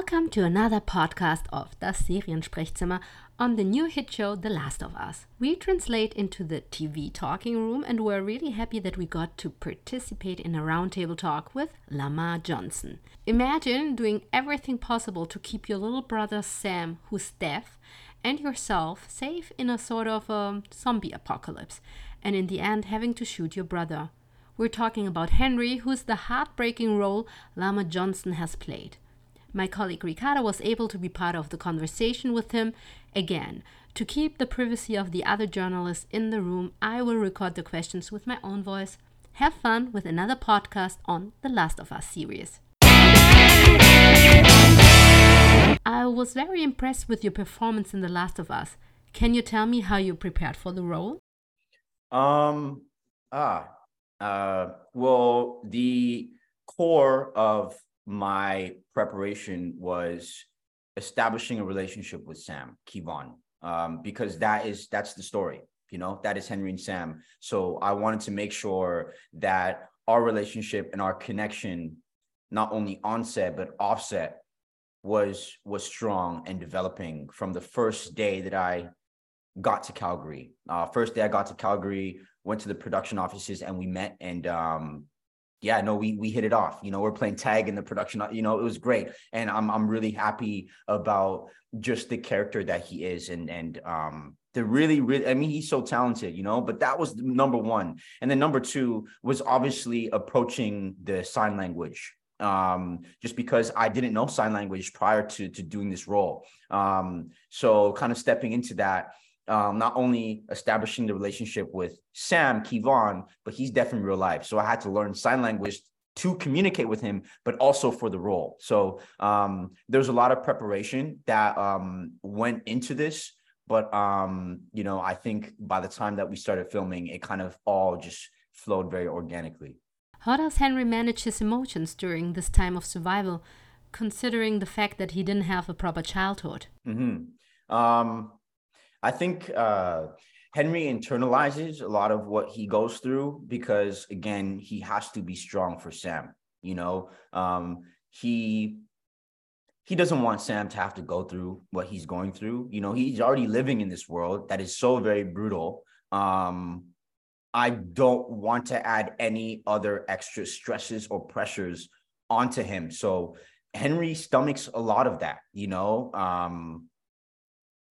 Welcome to another podcast of Das Seriensprechzimmer on the new hit show The Last of Us. We translate into the TV talking room and we're really happy that we got to participate in a roundtable talk with Lamar Johnson. Imagine doing everything possible to keep your little brother Sam, who's deaf, and yourself safe in a sort of a zombie apocalypse, and in the end having to shoot your brother. We're talking about Henry, who's the heartbreaking role Lamar Johnson has played. My colleague Ricardo was able to be part of the conversation with him. Again, to keep the privacy of the other journalists in the room, I will record the questions with my own voice. Have fun with another podcast on the Last of Us series. I was very impressed with your performance in The Last of Us. Can you tell me how you prepared for the role? Um, ah, uh, well, the core of my preparation was establishing a relationship with Sam Keivonn, um, because that is that's the story. You know, that is Henry and Sam. So I wanted to make sure that our relationship and our connection, not only onset but offset, was was strong and developing from the first day that I got to Calgary. Uh, first day I got to Calgary, went to the production offices and we met and um, yeah, no, we we hit it off. You know, we're playing tag in the production. You know, it was great, and I'm I'm really happy about just the character that he is, and and um the really really. I mean, he's so talented, you know. But that was number one, and then number two was obviously approaching the sign language. Um, just because I didn't know sign language prior to to doing this role, um, so kind of stepping into that um, not only establishing the relationship with Sam Keivonn, but he's deaf in real life. So I had to learn sign language to communicate with him, but also for the role. So um, there's a lot of preparation that um, went into this. But um, you know, I think by the time that we started filming, it kind of all just flowed very organically. How does Henry manage his emotions during this time of survival, considering the fact that he didn't have a proper childhood? Mm-hmm. Um, I think uh, Henry internalizes a lot of what he goes through because, again, he has to be strong for Sam. You know, um, he he doesn't want Sam to have to go through what he's going through. You know, he's already living in this world that is so very brutal. Um, I don't want to add any other extra stresses or pressures onto him. So Henry stomachs a lot of that, you know. Um,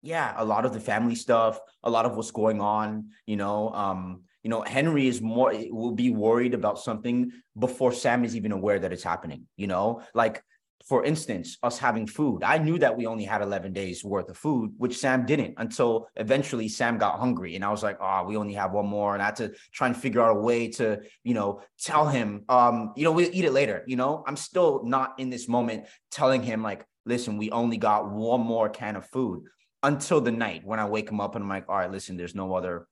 yeah, a lot of the family stuff, a lot of what's going on, you know, um, you know, Henry is more will be worried about something before Sam is even aware that it's happening, you know, like for instance, us having food. I knew that we only had 11 days worth of food, which Sam didn't until eventually Sam got hungry. And I was like, oh, we only have one more. And I had to try and figure out a way to, you know, tell him, um, you know, we'll eat it later. You know, I'm still not in this moment telling him, like, listen, we only got one more can of food until the night when I wake him up and I'm like, all right, listen, there's no other,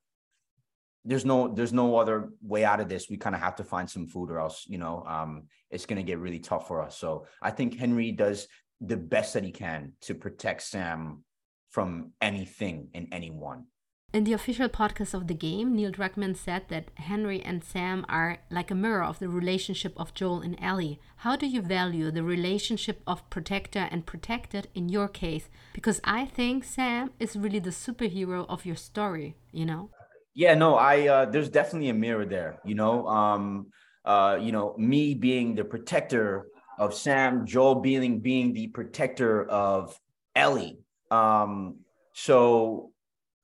there's no, there's no other way out of this. We kind of have to find some food or else, you know, um, it's going to get really tough for us. So I think Henry does the best that he can to protect Sam from anything and anyone. In the official podcast of the game, Neil Druckmann said that Henry and Sam are like a mirror of the relationship of Joel and Ellie. How do you value the relationship of protector and protected in your case? Because I think Sam is really the superhero of your story, you know? Yeah, no, I uh, there's definitely a mirror there, you know. Um uh, you know, me being the protector of Sam, Joel being being the protector of Ellie. Um, so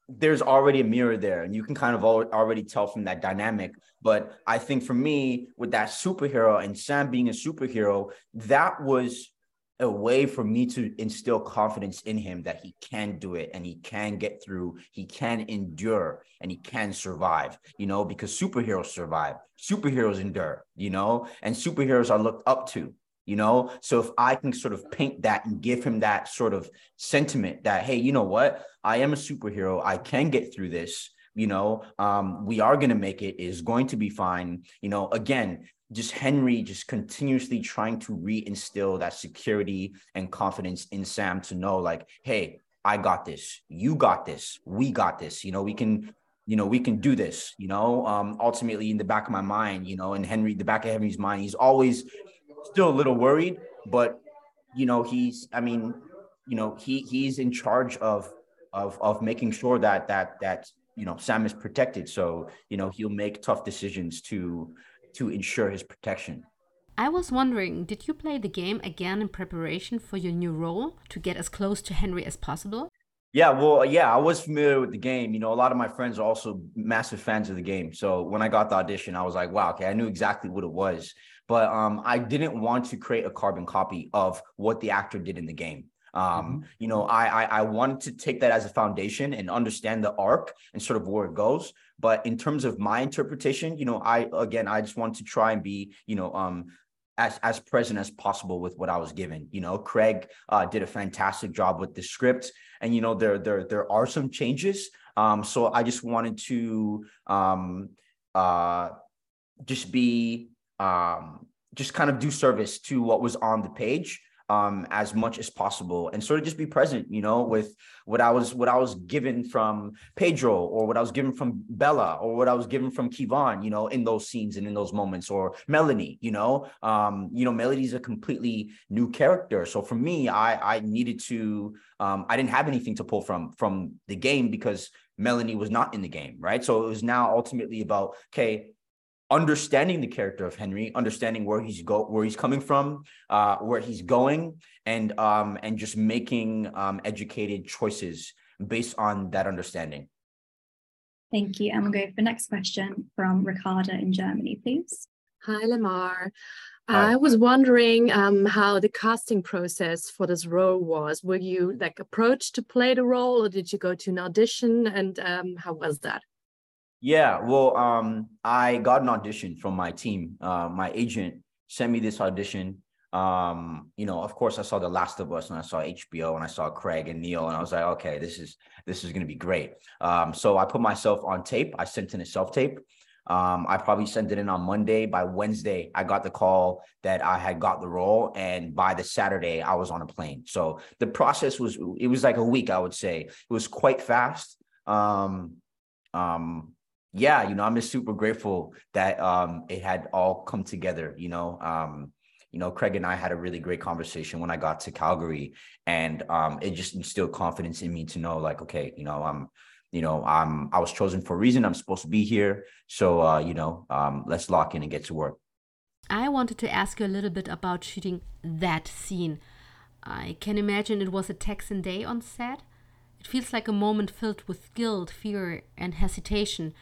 there's already a mirror there and you can kind of already tell from that dynamic. But i think for me with that superhero and sam being a superhero that was a way for me to instill confidence in him that he can do it and he can get through he can endure and he can survive you know because superheroes survive. Superheroes endure you know and superheroes are looked up to you know? So if i can sort of paint that and give him that sort of sentiment that hey you know what? I am a superhero. I can get through this you know? Um, we are going to make it. Is going to be fine. You know again just henry just continuously trying to reinstill that security and confidence in sam to know like hey i got this. You got this. We got this. You know we can you know we can do this you know? Um ultimately in the back of my mind you know and henry the back of henry's mind he's always still a little worried, but you know, he's, I mean, you know, he he's in charge of of of making sure that that that you know Sam is protected. So you know he'll make tough decisions to to ensure his protection. I was wondering, did you play the game again in preparation for your new role to get as close to Henry as possible? Yeah, well, yeah, I was familiar with the game. You know, a lot of my friends are also massive fans of the game. So when I got the audition, I was like, wow, okay, I knew exactly what it was. But um, I didn't want to create a carbon copy of what the actor did in the game. Um, mm-hmm. you know, I, I I wanted to take that as a foundation and understand the arc and sort of where it goes. But in terms of my interpretation, you know, I again I just want to try and be, you know, um as as present as possible with what I was given. You know, Craig uh, did a fantastic job with the script, and you know there there there are some changes. Um, so I just wanted to um, uh, just be um, just kind of do service to what was on the page um, as much as possible and sort of just be present, you know, with what I was what I was given from Pedro or what I was given from Bella or what I was given from Keivonn you know, in those scenes and in those moments, or Melanie, you know, um, you know, Melody's a completely new character. So for me, I I needed to um, I didn't have anything to pull from from the game because Melanie was not in the game, right? So it was now ultimately about okay, understanding the character of Henry, understanding where he's go where he's coming from, uh, where he's going, and um, and just making um, educated choices based on that understanding. Thank you. And we'll go for the next question from Ricarda in Germany, please. Hi, Lamar. Hi. I was wondering um, how the casting process for this role was. Were you like approached to play the role, or did you go to an audition? And um, how was that? Yeah, well, um, I got an audition from my team. Uh, my agent sent me this audition. Um, you know, of course, I saw The Last of Us and I saw HBO and I saw Craig and Neil, and I was like, okay, this is this is gonna be great. Um, so I put myself on tape. I sent in a self tape. Um, I probably sent it in on Monday. By Wednesday, I got the call that I had got the role, and by the Saturday, I was on a plane. So the process was it was like a week, I would say. It was quite fast. Um, um, yeah, you know, I'm just super grateful that um, it had all come together. You know, um, you know, Craig and I had a really great conversation when I got to Calgary, and um, it just instilled confidence in me to know, like, okay, you know, I'm, you know, I'm, I was chosen for a reason. I'm supposed to be here, so uh, you know, um, let's lock in and get to work. I wanted to ask you a little bit about shooting that scene. I can imagine it was a Texan day on set. It feels like a moment filled with guilt, fear, and hesitation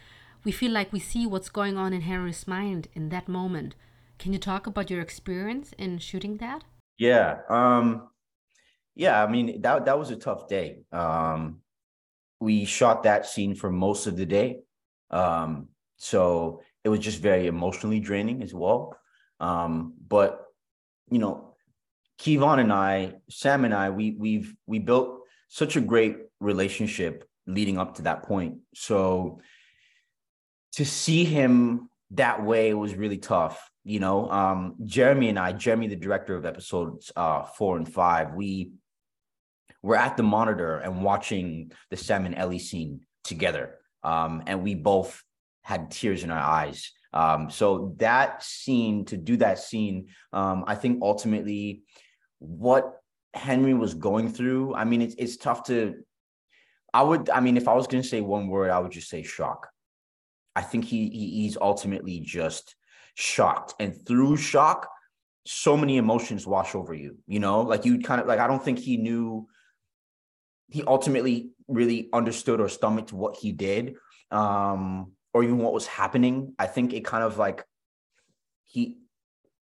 we feel like we see what's going on in Henry's mind in that moment. Can you talk about your experience in shooting that? Yeah. Um yeah, I mean that that was a tough day. Um we shot that scene for most of the day. Um so it was just very emotionally draining as well. Um but you know, Keivonn and I, Sam and I, we we've we built such a great relationship leading up to that point. So to see him that way was really tough. You know, um, Jeremy and I, Jeremy, the director of episodes uh, four and five, we were at the monitor and watching the Sam and Ellie scene together. Um, and we both had tears in our eyes. Um, so that scene, to do that scene, um, I think ultimately what Henry was going through, I mean, it's, it's tough to, I would, I mean, if I was going to say one word, I would just say shock. I think he, he he's ultimately just shocked, and through shock, so many emotions wash over you. You know, like you kind of like I don't think he knew. He ultimately really understood or stomached what he did, um, or even what was happening. I think it kind of like he,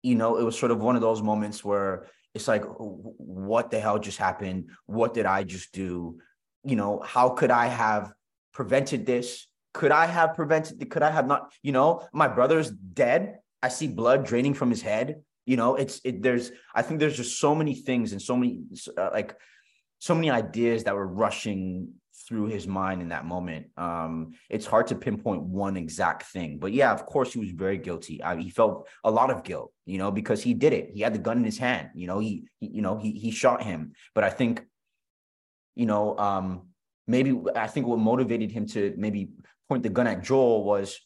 you know, it was sort of one of those moments where it's like, what the hell just happened? What did I just do? You know, how could I have prevented this? Could I have prevented? Could I have not? You know, my brother's dead. I see blood draining from his head. You know, it's it. There's I think there's just so many things and so many uh, like so many ideas that were rushing through his mind in that moment. Um, it's hard to pinpoint one exact thing, but yeah, of course he was very guilty. I, he felt a lot of guilt, you know, because he did it. He had the gun in his hand. You know, he, he you know he he shot him. But I think, you know, um, maybe I think what motivated him to maybe point the gun at Joel was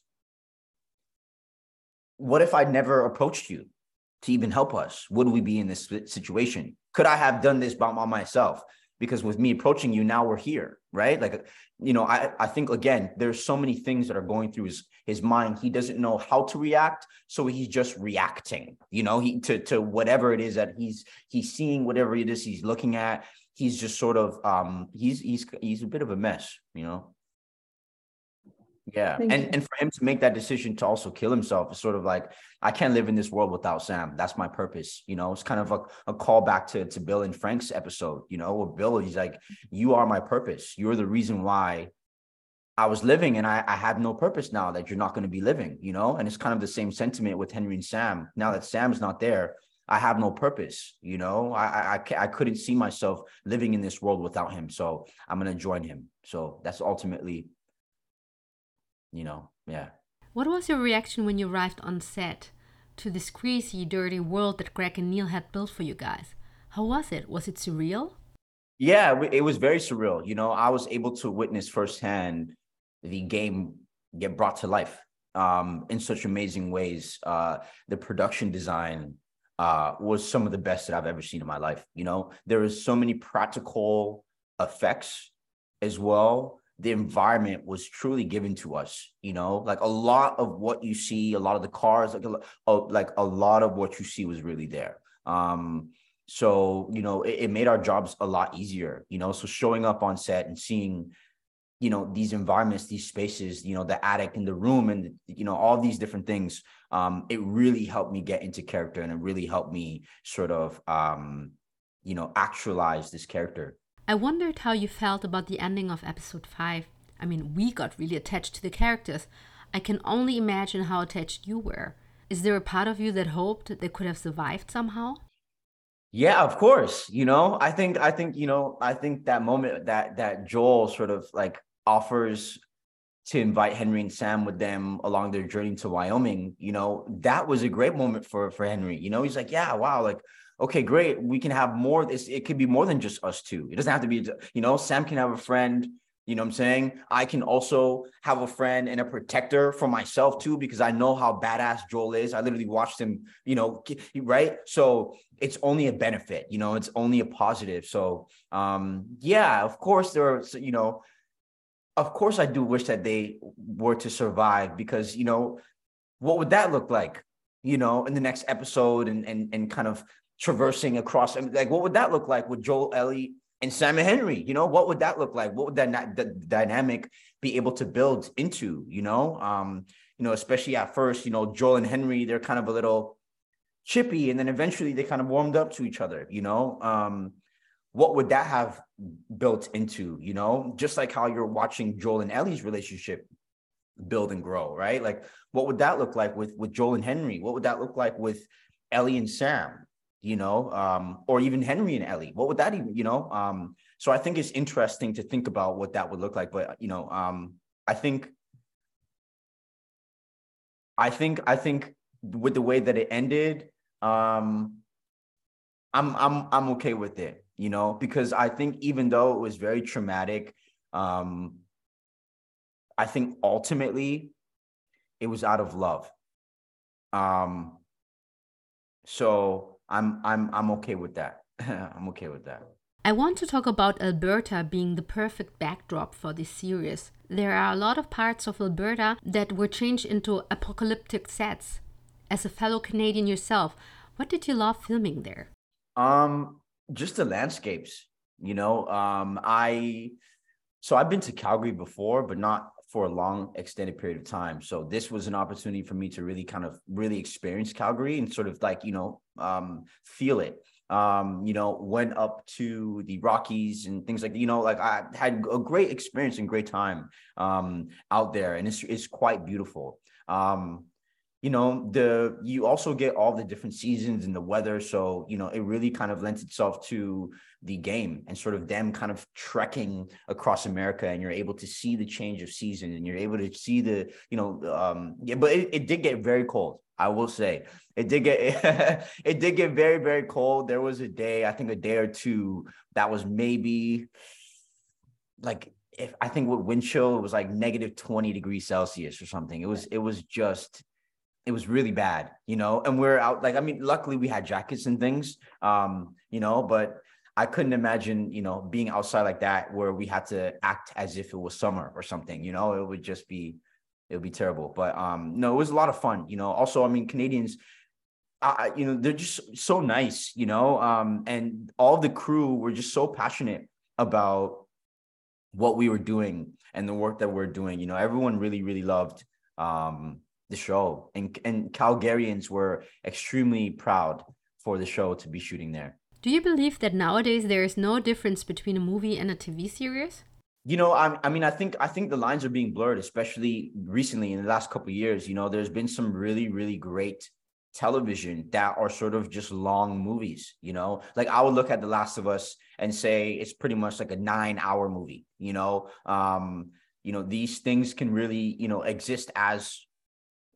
what if I never approached you? to even help us? Would we be in this situation? Could I have done this by myself? Because with me approaching you, now we're here, right? Like, you know, I, I think again, there's so many things that are going through his his mind. He doesn't know how to react, so he's just reacting, you know, he to to whatever it is that he's he's seeing, whatever it is he's looking at. He's just sort of um he's he's he's a bit of a mess, you know. Yeah. Thank and you. and for him to make that decision to also kill himself is sort of like, I can't live in this world without Sam. That's my purpose. You know, it's kind of a, a callback to, to Bill and Frank's episode, you know, where Bill, he's like, You are my purpose. You're the reason why I was living and I, I have no purpose now that you're not going to be living, you know? And it's kind of the same sentiment with Henry and Sam. Now that Sam's not there, I have no purpose, you know? I I, I, couldn't see myself living in this world without him. So I'm going to join him. So that's ultimately, you know, yeah. What was your reaction when you arrived on set to this greasy, dirty world that Craig and Neil had built for you guys? How was it? Was it surreal? Yeah, it was very surreal. You know, I was able to witness firsthand the game get brought to life um, in such amazing ways. Uh, the production design uh, was some of the best that I've ever seen in my life. You know, there was so many practical effects as well. The environment was truly given to us. You know, like a lot of what you see, a lot of the cars, like a, oh, like a lot of what you see was really there. Um, so you know, it, it made our jobs a lot easier. You know, so showing up on set and seeing you know these environments these spaces you know the attic and the room and you know all these different things um it really helped me get into character and it really helped me sort of um you know actualize this character I wondered how you felt about the ending of episode 5. I mean, we got really attached to the characters. I can only imagine how attached you were. Is there a part of you that hoped they could have survived somehow? Yeah, of course. You know, I think I think you know I think that moment that that Joel sort of like offers to invite Henry and Sam with them along their journey to Wyoming, you know, that was a great moment for for Henry. You know, he's like, yeah, wow, like okay, great. We can have more this it could be more than just us two. It doesn't have to be, you know, Sam can have a friend, you know what I'm saying? I can also have a friend and a protector for myself too, because I know how badass Joel is. I literally watched him, you know, right? So it's only a benefit, you know, it's only a positive. So um, yeah, of course there are, you know, of course I do wish that they were to survive because, you know, what would that look like? You know, in the next episode and and and kind of traversing across like what would that look like with Joel Ellie and Sam and Henry? You know, what would that look like? What would that the dynamic be able to build into? You know, um, you know, especially at first, you know, Joel and Henry, they're kind of a little chippy, and then eventually they kind of warmed up to each other. You know, um, what would that have built into? You know, just like how you're watching Joel and Ellie's relationship build and grow, right? Like, what would that look like with with Joel and Henry? What would that look like with Ellie and Sam? You know, um, or even Henry and Ellie. What would that even, you know? Um, so I think it's interesting to think about what that would look like. But you know, um, I think, I think, I think with the way that it ended, um, I'm I'm I'm okay with it, you know, because I think even though it was very traumatic, um, I think ultimately it was out of love. Um, so I'm I'm I'm okay with that. I'm okay with that. I want to talk about Alberta being the perfect backdrop for this series. There are a lot of parts of Alberta that were changed into apocalyptic sets. As a fellow Canadian yourself, what did you love filming there? Um, just the landscapes, you know. Um, I so I've been to Calgary before, but not for a long extended period of time. So this was an opportunity for me to really kind of really experience Calgary and sort of like, you know, um, feel it. Um, you know, went up to the Rockies and things like. You know, like I had a great experience and great time um out there, and it's it's quite beautiful. Um, you know the you also get all the different seasons and the weather so you know it really kind of lends itself to the game and sort of them kind of trekking across america and you're able to see the change of season and you're able to see the you know um yeah but it, it did get very cold i will say. It did get it did get very very cold. There was a day i think a day or two that was maybe like if i think with wind chill it was like negative 20 degrees celsius or something. It was it was just it was really bad, you know. And we're out like I mean, luckily we had jackets and things, um, you know, but I couldn't imagine, you know, being outside like that where we had to act as if it was summer or something, you know, it would just be it would be terrible. But um no, it was a lot of fun, you know. Also, I mean, Canadians I, you know, they're just so nice, you know, um, and all the crew were just so passionate about what we were doing and the work that we're doing. You know, everyone really, really loved um, the show, and and Calgarians were extremely proud for the show to be shooting there. Do you believe that nowadays there is no difference between a movie and a TV series? You know, I, I mean, I think I think the lines are being blurred, especially recently in the last couple years. You know, there's been some really, really great television that are sort of just long movies, you know? Like I would look at The Last of Us and say it's pretty much like a 9-hour movie, you know? Um, you know, these things can really, you know, exist as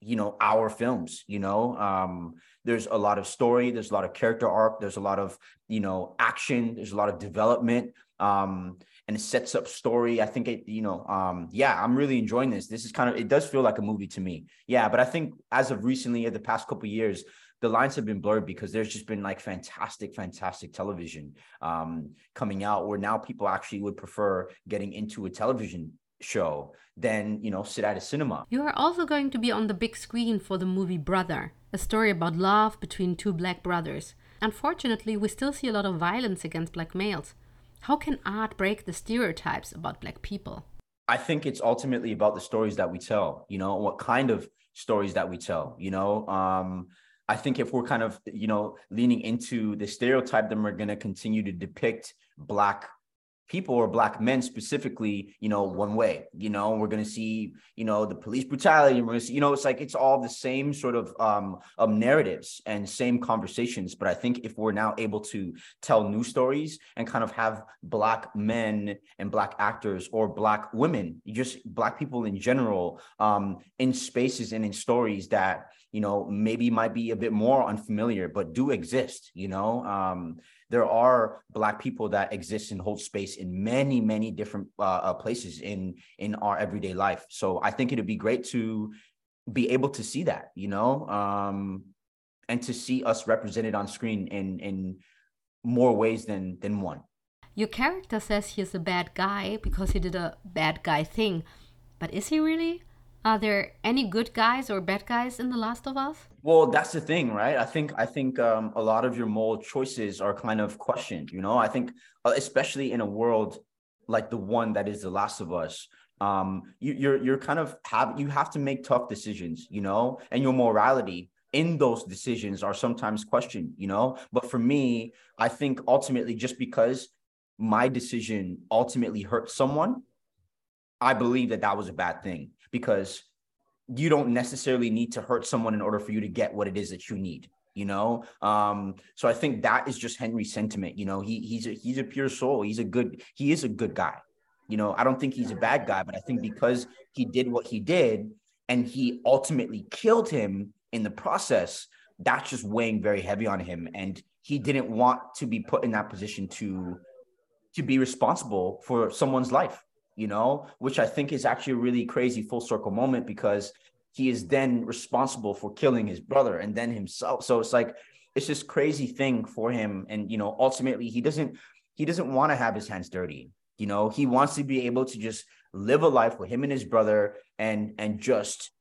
you know, our films, you know? Um there's a lot of story, there's a lot of character arc, there's a lot of, you know, action, there's a lot of development. Um and it sets up story. I think it, you know, um, yeah, I'm really enjoying this. This is kind of it does feel like a movie to me. Yeah, but I think as of recently, the past couple years, the lines have been blurred because there's just been like fantastic, fantastic television um, coming out where now people actually would prefer getting into a television show than you know sit at a cinema. You are also going to be on the big screen for the movie Brother, a story about love between two black brothers. Unfortunately, we still see a lot of violence against black males. How can art break the stereotypes about Black people? I think it's ultimately about the stories that we tell, you know, what kind of stories that we tell, you know. Um, I think if we're kind of, you know, leaning into the stereotype, then we're going to continue to depict Black people or black men specifically, you know, one way, you know, we're going to see, you know, the police brutality we're see, you know, it's like, it's all the same sort of, um, um, narratives and same conversations. But I think if we're now able to tell new stories and kind of have black men and black actors or black women, just black people in general, um, in spaces and in stories that, you know, maybe might be a bit more unfamiliar, but do exist, you know, um, there are black people that exist and hold space in many many different uh, uh, places in in our everyday life. So i think it'd be great to be able to see that you know? Um and to see us represented on screen in in more ways than than one. Your character says he's a bad guy because he did a bad guy thing but is he really are there any good guys or bad guys in The Last of Us? Well, that's the thing, right? I think I think um, a lot of your moral choices are kind of questioned. You know, I think uh, especially in a world like the one that is The Last of Us, um, you, you're you're kind of have you have to make tough decisions. You know, and your morality in those decisions are sometimes questioned. You know, but for me, I think ultimately just because my decision ultimately hurt someone, I believe that that was a bad thing because you don't necessarily need to hurt someone in order for you to get what it is that you need you know? Um so i think that is just henry's sentiment you know? He he's a he's a pure soul. He's a good he is a good guy. You know i don't think he's a bad guy but i think because he did what he did and he ultimately killed him in the process that's just weighing very heavy on him. And he didn't want to be put in that position to to be responsible for someone's life you know, which I think is actually a really crazy full circle moment because he is then responsible for killing his brother and then himself. So it's like it's this crazy thing for him. And you know, ultimately he doesn't he doesn't want to have his hands dirty. You know, he wants to be able to just live a life with him and his brother and and just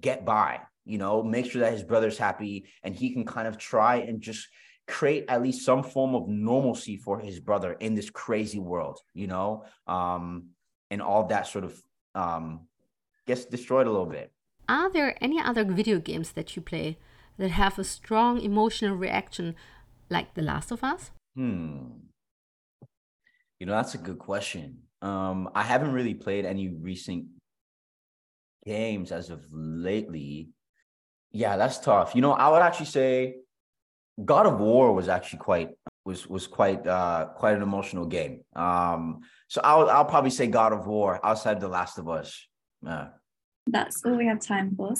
get by, you know, make sure that his brother's happy and he can kind of try and just create at least some form of normalcy for his brother in this crazy world, you know. Um and all that sort of um, gets destroyed a little bit. Are there any other video games that you play that have a strong emotional reaction like The Last of Us? Hmm. You know, that's a good question. Um, I haven't really played any recent games as of lately. Yeah, that's tough. You know, I would actually say God of War was actually quite was was quite uh quite an emotional game. Um so I'll I'll probably say God of War outside The Last of Us. That's all we have time for.